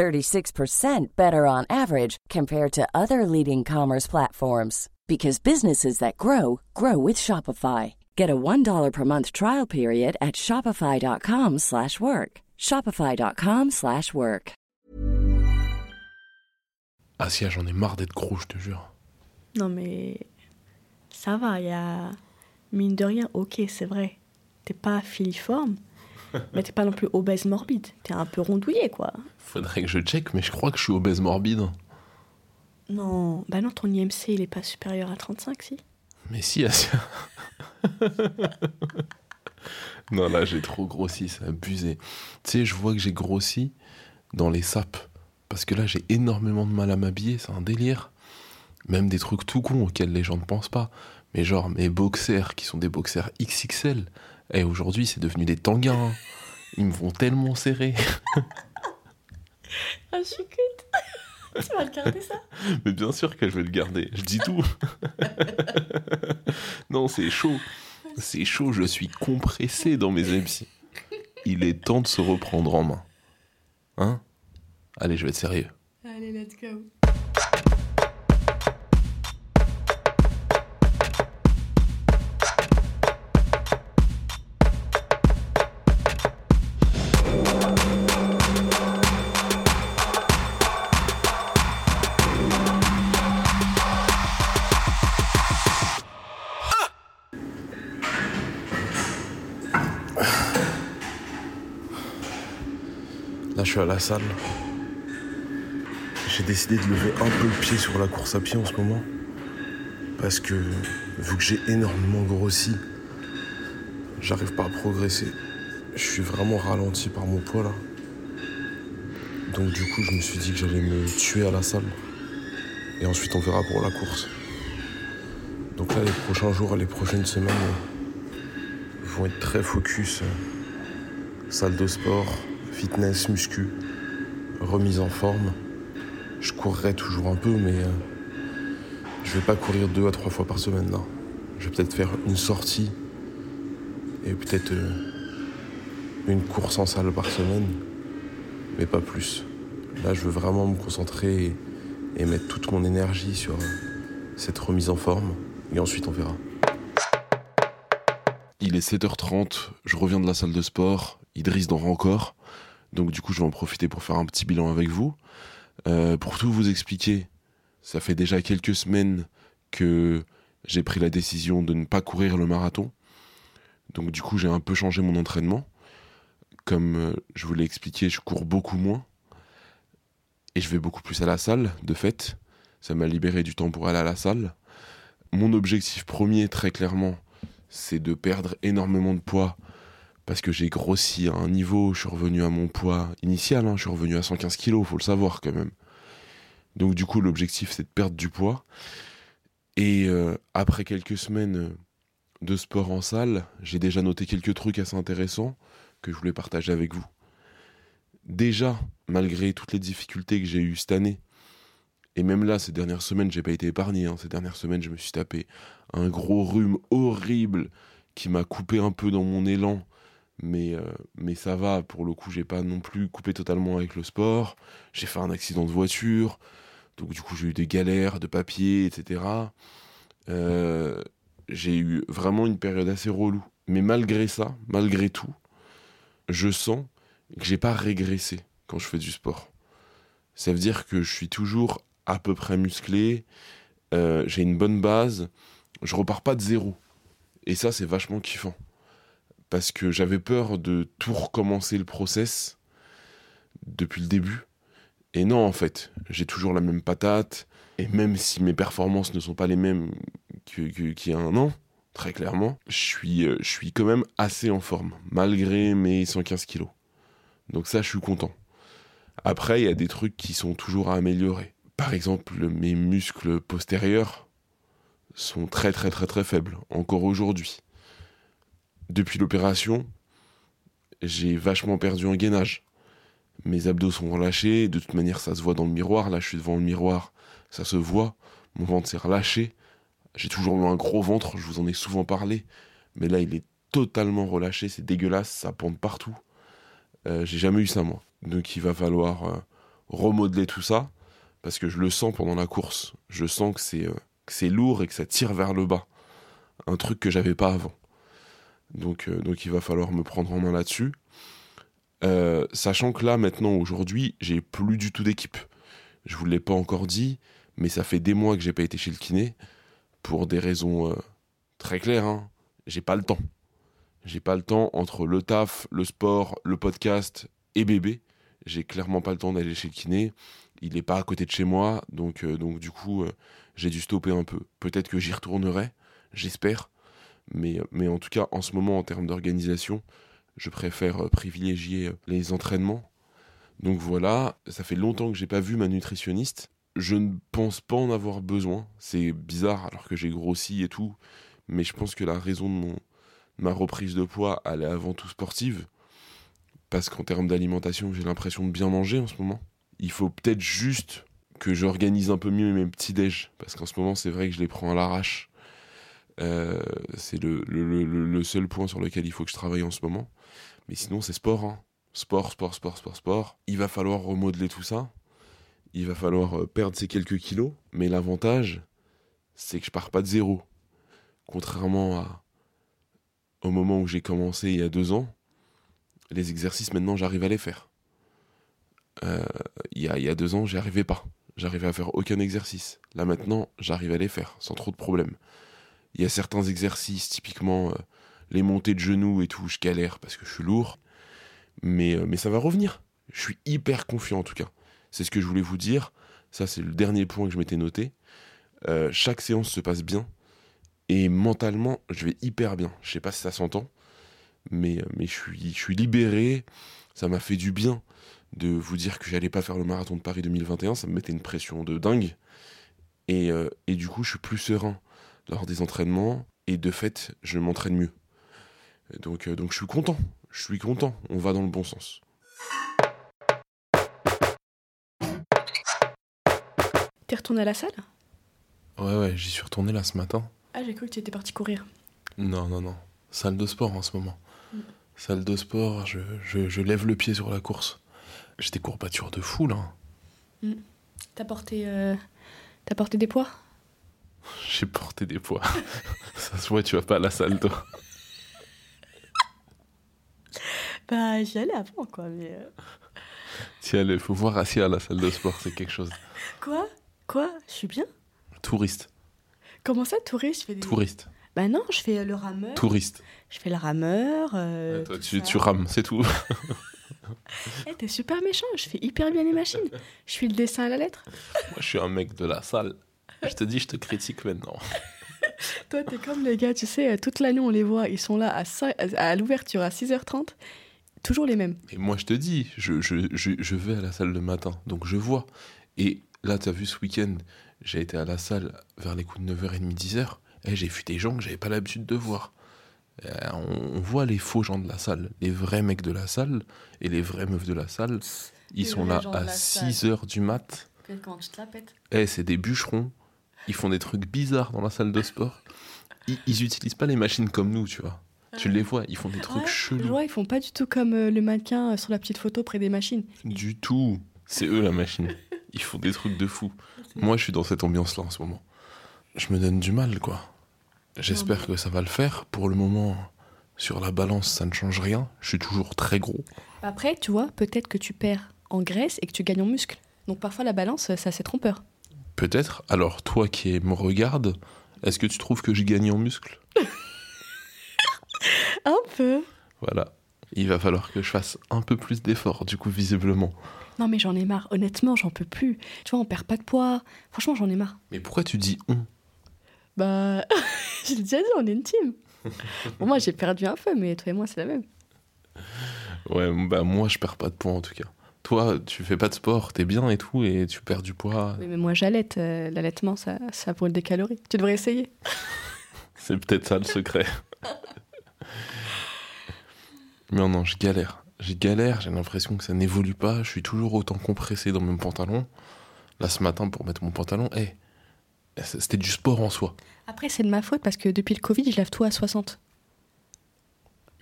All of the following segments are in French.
36% better on average compared to other leading commerce platforms because businesses that grow grow with Shopify. Get a $1 per month trial period at shopify.com/work. shopify.com/work. Asia, ah, ah, j'en ai marre d'être gros, je te jure. Non, mais ça va, il y a. Mine de rien, ok, c'est vrai. T'es pas filiforme, mais t'es pas non plus obèse morbide. T'es un peu rondouillé, quoi. Faudrait que je check, mais je crois que je suis obèse morbide. Non, bah non, ton IMC, il est pas supérieur à 35, si Mais si, Asia. non, là, j'ai trop grossi, c'est abusé. Tu sais, je vois que j'ai grossi dans les sapes. Parce que là, j'ai énormément de mal à m'habiller, c'est un délire. Même des trucs tout cons auxquels les gens ne pensent pas. Mais genre, mes boxers, qui sont des boxers XXL, et aujourd'hui, c'est devenu des tanguins. Ils me vont tellement serrer. Ah, je suis cute. tu vas le garder, ça? Mais bien sûr que je vais le garder. Je dis tout. non, c'est chaud. C'est chaud, je suis compressé dans mes habits. Il est temps de se reprendre en main. Hein? Allez, je vais être sérieux. Allez, let's go. À la salle. J'ai décidé de lever un peu le pied sur la course à pied en ce moment. Parce que, vu que j'ai énormément grossi, j'arrive pas à progresser. Je suis vraiment ralenti par mon poids là. Donc, du coup, je me suis dit que j'allais me tuer à la salle. Et ensuite, on verra pour la course. Donc là, les prochains jours, les prochaines semaines euh, vont être très focus. euh, salle de sport, fitness, muscu, remise en forme. Je courrai toujours un peu, mais euh, je vais pas courir deux à trois fois par semaine là. Je vais peut-être faire une sortie et peut-être euh, une course en salle par semaine, mais pas plus. Là, je veux vraiment me concentrer et, et mettre toute mon énergie sur euh, cette remise en forme, et ensuite on verra. Il est 7h30, je reviens de la salle de sport, Idriss dort encore, donc du coup je vais en profiter pour faire un petit bilan avec vous. Euh, pour tout vous expliquer, ça fait déjà quelques semaines que j'ai pris la décision de ne pas courir le marathon. Donc du coup j'ai un peu changé mon entraînement. Comme euh, je vous l'ai expliqué, je cours beaucoup moins. Et je vais beaucoup plus à la salle, de fait. Ça m'a libéré du temps pour aller à la salle. Mon objectif premier, très clairement, c'est de perdre énormément de poids parce que j'ai grossi à un niveau, je suis revenu à mon poids initial, hein, je suis revenu à 115 kilos, faut le savoir quand même. Donc du coup, l'objectif, c'est de perdre du poids. Et euh, après quelques semaines euh, de sport en salle, j'ai déjà noté quelques trucs assez intéressants que je voulais partager avec vous. Déjà, malgré toutes les difficultés que j'ai eues cette année, et même là, ces dernières semaines, j'ai pas été épargné. hein. Ces dernières semaines, je me suis tapé un gros rhume horrible qui m'a coupé un peu dans mon élan. Mais, euh, mais ça va, pour le coup, j'ai pas non plus coupé totalement avec le sport. J'ai fait un accident de voiture. Donc, du coup, j'ai eu des galères de papier, etc. Euh, j'ai eu vraiment une période assez relou. Mais malgré ça, malgré tout, je sens que j'ai pas régressé quand je fais du sport. Ça veut dire que je suis toujours à peu près musclé, euh, j'ai une bonne base, je repars pas de zéro. Et ça, c'est vachement kiffant. Parce que j'avais peur de tout recommencer le process depuis le début. Et non, en fait, j'ai toujours la même patate. Et même si mes performances ne sont pas les mêmes qu'il y a un an, très clairement, je suis, euh, je suis quand même assez en forme, malgré mes 115 kilos. Donc ça, je suis content. Après, il y a des trucs qui sont toujours à améliorer. Par exemple, mes muscles postérieurs sont très très très très faibles, encore aujourd'hui. Depuis l'opération, j'ai vachement perdu en gainage. Mes abdos sont relâchés, de toute manière ça se voit dans le miroir, là je suis devant le miroir, ça se voit, mon ventre s'est relâché. J'ai toujours eu un gros ventre, je vous en ai souvent parlé, mais là il est totalement relâché, c'est dégueulasse, ça pend partout. Euh, j'ai jamais eu ça moi. Donc il va falloir euh, remodeler tout ça, parce que je le sens pendant la course. Je sens que c'est euh, c'est lourd et que ça tire vers le bas. Un truc que j'avais pas avant. Donc, donc il va falloir me prendre en main là-dessus. sachant que là, maintenant, aujourd'hui, j'ai plus du tout d'équipe. Je vous l'ai pas encore dit, mais ça fait des mois que j'ai pas été chez le kiné pour des raisons très claires. Hein. J'ai pas le temps. J'ai pas le temps entre le taf, le sport, le podcast et bébé. J'ai clairement pas le temps d'aller chez le kiné. Il n'est pas à côté de chez moi, donc, euh, donc du coup, euh, j'ai dû stopper un peu. Peut-être que j'y retournerai, j'espère. Mais, mais en tout cas, en ce moment, en termes d'organisation, je préfère euh, privilégier les entraînements. Donc voilà, ça fait longtemps que j'ai pas vu ma nutritionniste. Je ne pense pas en avoir besoin. C'est bizarre alors que j'ai grossi et tout. Mais je pense que la raison de mon, ma reprise de poids, elle est avant tout sportive. Parce qu'en termes d'alimentation, j'ai l'impression de bien manger en ce moment. Il faut peut-être juste que j'organise un peu mieux mes petits déj. Parce qu'en ce moment, c'est vrai que je les prends à l'arrache. Euh, c'est le, seul point sur lequel il faut que je travaille en ce moment. Mais sinon, c'est sport. Hein. Sport, sport, sport, sport, sport. Il va falloir remodeler tout ça. Il va falloir euh, perdre ces quelques kilos. Mais l'avantage, c'est que je pars pas de zéro. Contrairement à, au moment où j'ai commencé il y a deux ans, les exercices maintenant j'arrive à les faire. Euh, il, y a, il y a deux ans j'y arrivais pas. J'arrivais à faire aucun exercice. Là maintenant j'arrive à les faire sans trop de problèmes. Il y a certains exercices, typiquement euh, les montées de genoux et tout, je galère parce que je suis lourd. Mais, euh, mais ça va revenir. Je suis hyper confiant en tout cas. C'est ce que je voulais vous dire. Ça c'est le dernier point que je m'étais noté. chaque séance se passe bien. Et mentalement, je vais hyper bien. Je sais pas si ça s'entend, mais, mais je, suis, libéré. Ça m'a fait du bien de vous dire que j'allais pas faire le marathon de Paris 2021. Ça me mettait une pression de dingue. Et, euh, et du coup, je suis plus serein lors des entraînements. Et de fait, je m'entraîne mieux. Donc, euh, donc je suis content. Je suis content. On va dans le bon sens. T'es retourné à la salle? Ouais, ouais, j'y suis retourné là ce matin. Ah, j'ai cru que tu étais parti courir. Non, non, non. Salle de sport en ce moment. Mm. Salle de sport, je, je, lève le pied sur la course. J'ai des courbatures de fou, là. Mm. T'as porté, euh, T'as porté des poids? J'ai porté des poids. Ça se voit, tu vas pas à la salle, toi. bah, j'y allais avant, quoi, mais... Euh... T'y allais, faut voir assis à la salle de sport, c'est quelque chose. Quoi? Quoi? Je suis bien? Touriste. Comment ça, touriste? Je fais des... Touriste. Bah non, je fais le rameur. Touriste. Je fais le rameur. Euh, toi, tu, tu, rames, c'est tout. hey, eh, T'es super méchant, je fais hyper bien les machines. Je suis le dessin à la lettre. Moi, je suis un mec de la salle. Je te dis, je te critique maintenant. Toi, t'es comme les gars, tu sais, toute l'année, on les voit, ils sont là à, à l'ouverture à 6h30, toujours les mêmes. Et moi, je te dis, je, je, je, je vais à la salle le matin, donc je vois. Et là, tu as vu ce week-end, j'ai été à la salle vers les coups de 9h30, 10h, et j'ai vu des gens que j'avais pas l'habitude de voir. Euh, on, voit les faux gens de la salle, les vrais mecs de la salle et les vraies meufs de la salle. Ils sont là à 6h du mat. Eh, c'est des bûcherons. Ils font des trucs bizarres dans la salle de sport. Ils, ils utilisent pas les machines comme nous, tu vois. Tu les vois, ils font des trucs chelous. vois, ils font pas du tout comme euh, le mannequin euh, sur la petite photo près des machines. Du tout. C'est eux la machine. Ils font des trucs de fou. Moi, je suis dans cette ambiance-là en ce moment. Je me donne du mal, quoi. J'espère que ça va le faire. Pour le moment, sur la balance, ça ne change rien. Je suis toujours très gros. Après, tu vois, peut-être que tu perds en graisse et que tu gagnes en muscle. Donc parfois, la balance, ça c'est trompeur. Peut-être. Alors, toi qui me regardes, est-ce que tu trouves que j'ai gagné en muscle Un peu. Voilà. Il va falloir que je fasse un peu plus d'efforts, du coup, visiblement. Non, mais j'en ai marre. Honnêtement, j'en peux plus. Tu vois, on perd pas de poids. Franchement, j'en ai marre. Mais pourquoi tu dis on? Bah, je l'ai déjà dit, on est une team. Bon, moi, j'ai perdu un peu, mais toi et moi, c'est la même. Ouais, bah moi, je perds pas de poids en tout cas. Toi, tu fais pas de sport, t'es bien et tout, et tu perds du poids. Oui, mais moi, j'allaite. Euh, L'allaitement, ça, ça brûle des calories. Tu devrais essayer. C'est peut-être ça le secret. Mais non, non, je galère. Je galère, j'ai l'impression que ça n'évolue pas. Je suis toujours autant compressé dans mon pantalon. Là, ce matin, pour mettre mon pantalon, eh, c'était du sport en soi. Après, c'est de ma faute parce que depuis le Covid, je lave tout à 60.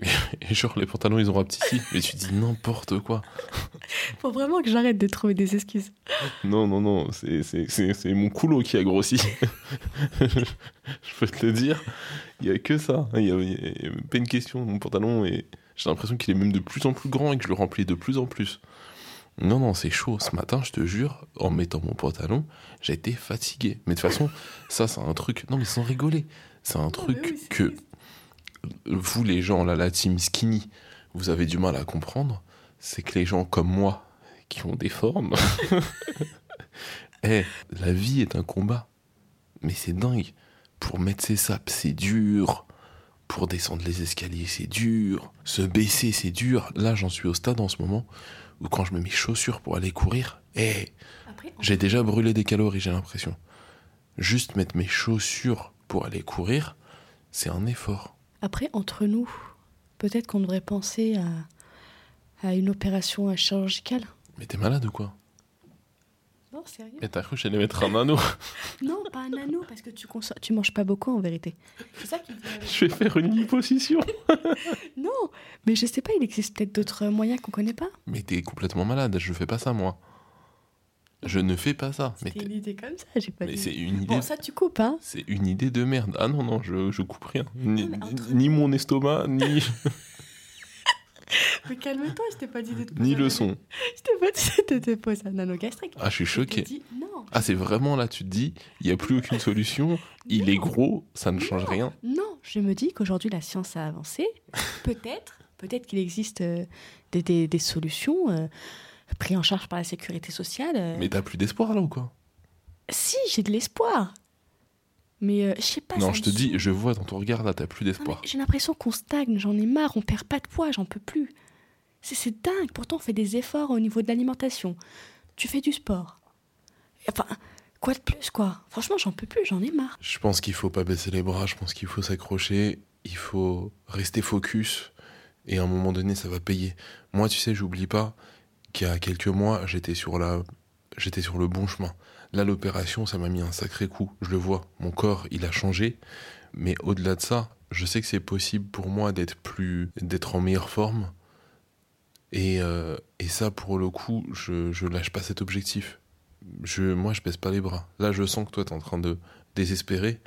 Et genre, les pantalons, ils ont rapetissé. Mais tu dis n'importe quoi. Faut vraiment que j'arrête de trouver des excuses. Non, non, non, c'est- c'est c'est- c'est mon coulo qui a grossi. je peux te le dire. Il y a que ça. Il y a, pas une question. Mon pantalon, et j'ai l'impression qu'il est même de plus en plus grand et que je le remplis de plus en plus. Non, non, c'est chaud. Ce matin, je te jure, en mettant mon pantalon, j'ai été fatigué. Mais de toute façon, ça, c'est un truc. Non, mais sans rigoler. C'est un truc que vous, les gens, là, la team skinny, vous avez du mal à comprendre. C'est que les gens comme moi, qui ont des formes, eh, la vie est un combat. Mais c'est dingue. Pour mettre ses sapes, c'est dur. Pour descendre les escaliers, c'est dur. Se baisser, c'est dur. Là, j'en suis au stade en ce moment où quand je mets mes chaussures pour aller courir, eh, Après, j'ai déjà brûlé des calories, j'ai l'impression. Juste mettre mes chaussures pour aller courir, c'est un effort. Après, entre nous, peut-être qu'on devrait penser à, à une opération chirurgicale. Mais t'es malade ou quoi? Non, sérieux Mais t'as cru que j'allais mettre un anneau Non, pas un anneau, parce que tu, tu manges pas beaucoup en vérité. C'est ça qui Je vais faire une liposuction. Non, mais je sais pas, il existe peut-être d'autres moyens qu'on connaît pas. Mais t'es complètement malade, je fais pas ça moi. Je ne fais pas ça. C'était une idée comme ça, j'ai pas mais dit. c'est une idée. Bon, ça tu coupes, hein C'est une idée de merde. Ah non, non, je, je coupe rien. Ni, mais entre- ni mon estomac, ni, Mais calme-toi, je t'ai pas dit de te ni le son. Je t'ai pas dit de te poser un anneau gastrique. Ah, je suis choqué. dit non. Ah, c'est vraiment là, tu te dis, il n'y a plus aucune solution, il est gros, ça ne change rien. Non, je me dis qu'aujourd'hui la science a avancé. Peut-être, peut-être qu'il existe euh, des, des- des solutions euh, prises en charge par la sécurité sociale. euh. Mais t'as plus d'espoir là ou quoi? Si, j'ai de l'espoir. Mais euh, je sais pas. Non, je te dis, je vois dans ton regard là, t'as plus d'espoir. J'ai l'impression qu'on stagne, j'en ai marre, on perd pas de poids, j'en peux plus. C'est- C'est dingue, pourtant on fait des efforts au niveau de l'alimentation. Tu fais du sport. Enfin, quoi de plus, quoi? Franchement, j'en peux plus, j'en ai marre. Je pense qu'il faut pas baisser les bras, je pense qu'il faut s'accrocher, il faut rester focus, et à un moment donné, ça va payer. Moi, tu sais, j'oublie pas qu'il y a quelques mois, j'étais sur la, j'étais sur le bon chemin. Là, l'opération, ça m'a mis un sacré coup. Je le vois, mon corps, il a changé, mais au-delà de ça, je sais que c'est possible pour moi d'être plus, d'être en meilleure forme. Et, euh, et ça, pour le coup, je, je lâche pas cet objectif. Je, moi, je baisse pas les bras. Là, je sens que toi, t'es en train de désespérer.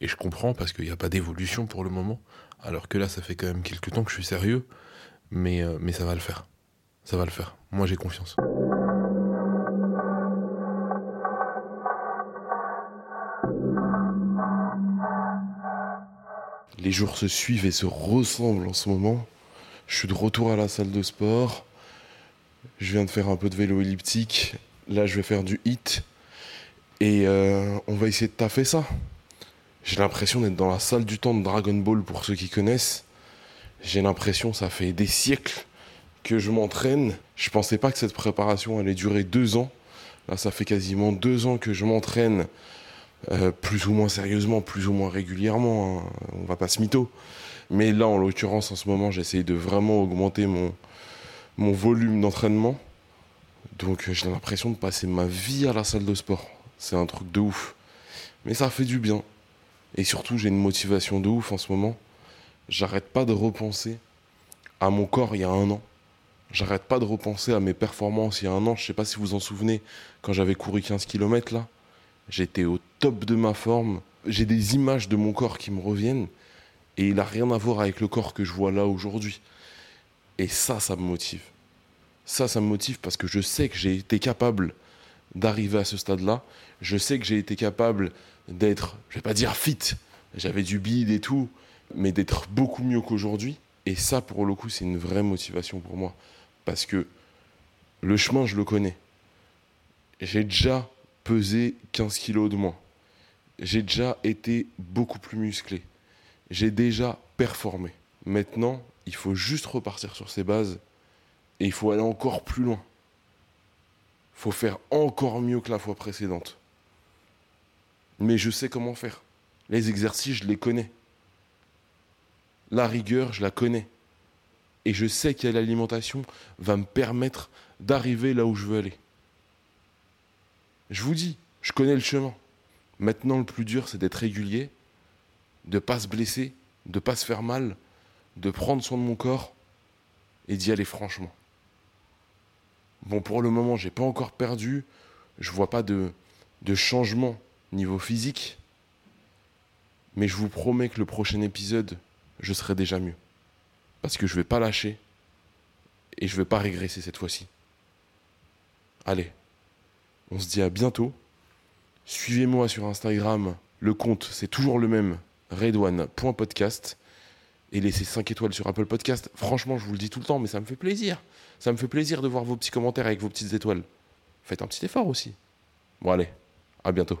Et je comprends parce qu'il n'y a pas d'évolution pour le moment. Alors que là, ça fait quand même quelques temps que je suis sérieux. Mais, euh, mais ça va le faire. Ça va le faire. Moi, j'ai confiance. Les jours se suivent et se ressemblent en ce moment. Je suis de retour à la salle de sport. Je viens de faire un peu de vélo elliptique. Là, je vais faire du hit. Et euh, on va essayer de taffer ça. J'ai l'impression d'être dans la salle du temps de Dragon Ball pour ceux qui connaissent. J'ai l'impression, ça fait des siècles que je m'entraîne. Je pensais pas que cette préparation allait durer deux ans. Là, ça fait quasiment deux ans que je m'entraîne euh, plus ou moins sérieusement, plus ou moins régulièrement. hein. On va pas se mytho. Mais là, en l'occurrence, en ce moment, j'essaye de vraiment augmenter mon, volume d'entraînement. Donc, j'ai l'impression de passer ma vie à la salle de sport. C'est un truc de ouf. Mais ça fait du bien. Et surtout, j'ai une motivation de ouf en ce moment. J'arrête pas de repenser à mon corps il y a un an. J'arrête pas de repenser à mes performances il y a un an. Je sais pas si vous vous en souvenez, quand j'avais couru 15 km là, j'étais au top de ma forme. J'ai des images de mon corps qui me reviennent. Et il n'a rien à voir avec le corps que je vois là aujourd'hui. Et ça, ça me motive. Ça, ça me motive parce que je sais que j'ai été capable d'arriver à ce stade-là. Je sais que j'ai été capable d'être, je vais pas dire fit, j'avais du bide et tout, mais d'être beaucoup mieux qu'aujourd'hui. Et ça, pour le coup, c'est une vraie motivation pour moi. Parce que le chemin, je le connais. J'ai déjà pesé 15 kilos de moins. J'ai déjà été beaucoup plus musclé. J'ai déjà performé. Maintenant, il faut juste repartir sur ses bases et il faut aller encore plus loin. Il faut faire encore mieux que la fois précédente. Mais je sais comment faire. Les exercices, je les connais. La rigueur, je la connais. Et je sais que l'alimentation va me permettre d'arriver là où je veux aller. Je vous dis, je connais le chemin. Maintenant, le plus dur, c'est d'être régulier, de ne pas se blesser, de ne pas se faire mal, de prendre soin de mon corps et d'y aller franchement. Bon, pour le moment, j'ai pas encore perdu. Je vois pas de changement niveau physique. Mais je vous promets que le prochain épisode, je serai déjà mieux. Parce que je vais pas lâcher. Et je vais pas régresser cette fois-ci. Allez, on se dit à bientôt. Suivez-moi sur Instagram. Le compte, c'est toujours le même, redouane.podcast. Et laissez 5 étoiles sur Apple Podcast. Franchement, je vous le dis tout le temps, mais ça me fait plaisir. Ça me fait plaisir de voir vos petits commentaires avec vos petites étoiles. Faites un petit effort aussi. Bon allez, à bientôt.